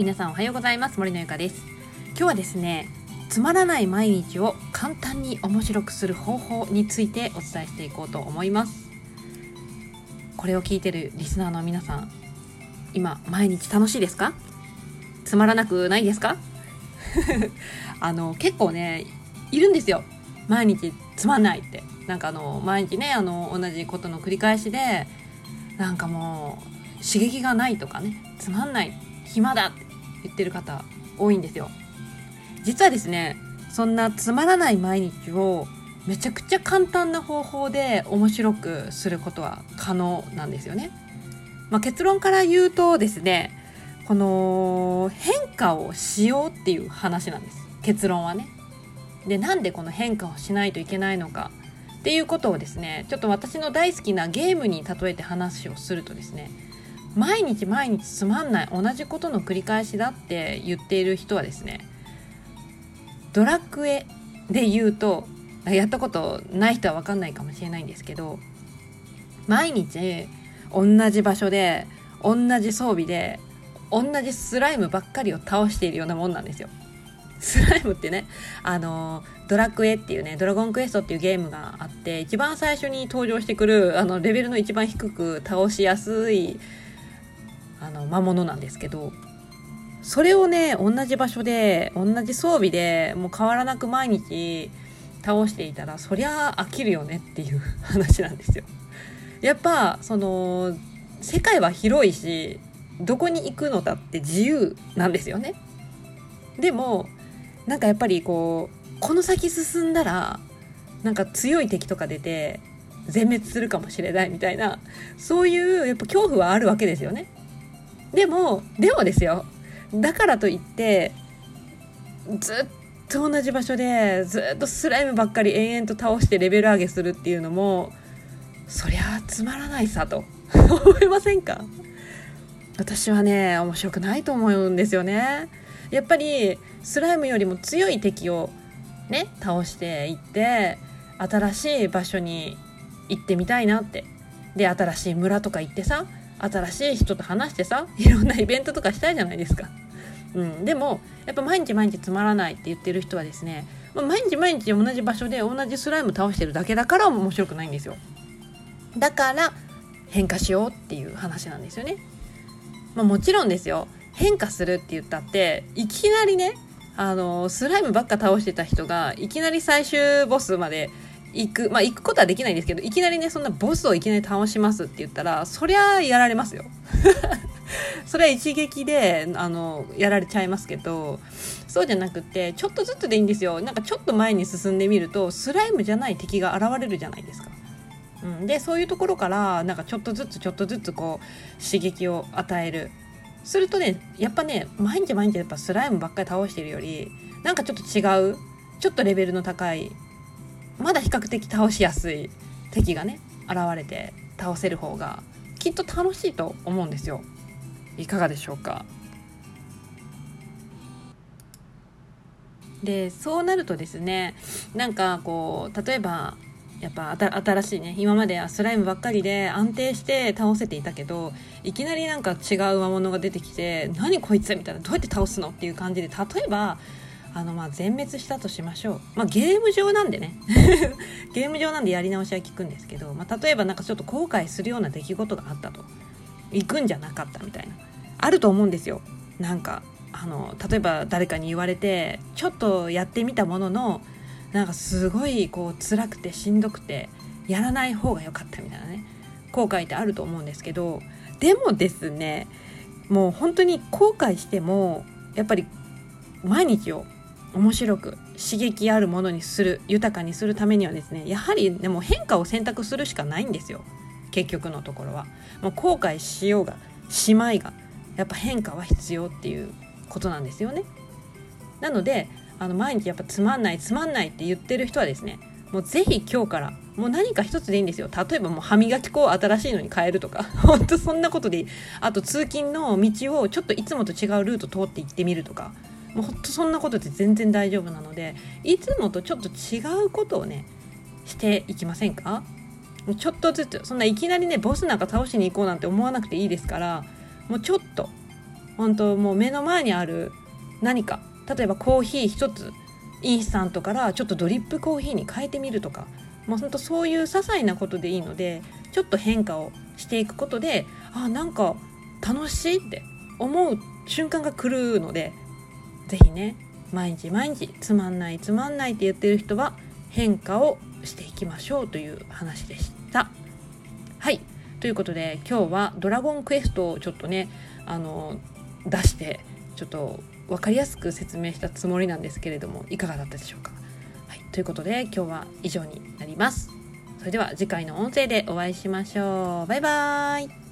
皆さんおはようございます。森のゆかです。今日はですねつまらない毎日を簡単に面白くする方法についてお伝えしていこうと思います。これを聞いてるリスナーの皆さん今毎日楽しいですか？つまらなくないですか？あの結構ねいるんですよ。毎日つまんないって。なんかあの毎日ねあの同じことの繰り返しでなんかもう刺激がないとかねつまんない暇だって言ってる方多いんですよ。実はですねそんなつまらない毎日をめちゃくちゃ簡単な方法で面白くすることは可能なんですよね、まあ、結論から言うとですねこの変化をしようっていう話なんです。結論はね。でなんでこの変化をしないといけないのかっていうことをですねちょっと私の大好きなゲームに例えて話をするとですね毎日毎日つまんない同じことの繰り返しだって言っている人はですねドラクエで言うとやったことない人は分かんないかもしれないんですけど毎日同じ場所で同じ装備で同じスライムばっかりを倒しているようなもんなんですよ。スライムってね、あの、ドラクエっていうね、ドラゴンクエストっていうゲームがあって、一番最初に登場してくる、あの、レベルの一番低く倒しやすい、あの、魔物なんですけど、それをね、同じ場所で、同じ装備でもう変わらなく毎日倒していたら、そりゃ飽きるよねっていう 話なんですよ。やっぱ、その、世界は広いし、どこに行くのだって自由なんですよね。でも、なんかやっぱりこうこの先進んだらなんか強い敵とか出て全滅するかもしれないみたいなそういうやっぱ恐怖はあるわけですよね。でもでもですよ。だからといってずっと同じ場所でずっとスライムばっかり延々と倒してレベル上げするっていうのもそりゃつまらないさと。思いませんか？私はね面白くないと思うんですよね。やっぱりスライムよりも強い敵をね倒していって新しい場所に行ってみたいなって。で新しい村とか行ってさ新しい人と話してさ いろんなイベントとかしたいじゃないですか。うん、でもやっぱ毎日毎日つまらないって言ってる人はですね、まあ、毎日毎日同じ場所で同じスライム倒してるだけだから面白くないんですよ。だから変化しようっていう話なんですよね。まあ、もちろんですよ変化するって言ったっていきなりねあのスライムばっか倒してた人がいきなり最終ボスまで行くまあ行くことはできないんですけどいきなりねそんなボスをいきなり倒しますって言ったらそりゃやられますよ。それは一撃であのやられちゃいますけどそうじゃなくてちょっとずつでいいんですよ。なんかちょっと前に進んでみるとスライムじゃない敵が現れるじゃないですか。うん、でそういうところからなんかちょっとずつちょっとずつこう刺激を与える。するとねやっぱね毎日毎日やっぱスライムばっかり倒してるよりなんかちょっと違うちょっとレベルの高いまだ比較的倒しやすい敵がね現れて倒せる方がきっと楽しいと思うんですよ。いかがでしょうか。でそうなるとですねなんかこう例えばやっぱ新しいね今まではスライムばっかりで安定して倒せていたけどいきなりなんか違う魔物が出てきて何こいつみたいなどうやって倒すのっていう感じで例えばあのまあ全滅したとしましょう、まあ、ゲーム上なんでね。ゲーム上なんでやり直しは効くんですけど、まあ、例えばなんかちょっと後悔するような出来事があったと。行くんじゃなかったみたいな。あると思うんですよ。なんかあの例えば誰かに言われてちょっとやってみたもののなんかすごいこう辛くてしんどくてやらない方が良かったみたいなね。後悔ってあると思うんですけどでもですねもう本当に後悔してもやっぱり毎日を面白く刺激あるものにする豊かにするためにはですねやはりでも変化を選択するしかないんですよ。結局のところは。もう後悔しようがしまいがやっぱ変化は必要っていうことなんですよね。なのであの毎日やっぱつまんないつまんないって言ってる人はですねもうぜひ今日からもう何か一つでいいんですよ。例えばもう歯磨き粉を新しいのに変えるとか 本当そんなことでいい。あと通勤の道をちょっといつもと違うルート通って行ってみるとかもうほんとそんなことで全然大丈夫なのでいつもとちょっと違うことをねしていきませんか？ちょっとずつそんないきなりねボスなんか倒しに行こうなんて思わなくていいですからもうちょっと本当もう目の前にある何か例えばコーヒー一つインスタントからちょっとドリップコーヒーに変えてみるとかもうほんとそういう些細なことでいいのでちょっと変化をしていくことであなんか楽しいって思う瞬間が来るので是非ね毎日毎日つまんないつまんないって言ってる人は変化をしていきましょうという話でした。はいということで今日は「ドラゴンクエスト」をちょっとねあの出してちょっと分かりやすく説明したつもりなんですけれどもいかがだったでしょうか。はい、ということで今日は以上になります。それでは次回の音声でお会いしましょう。バイバーイ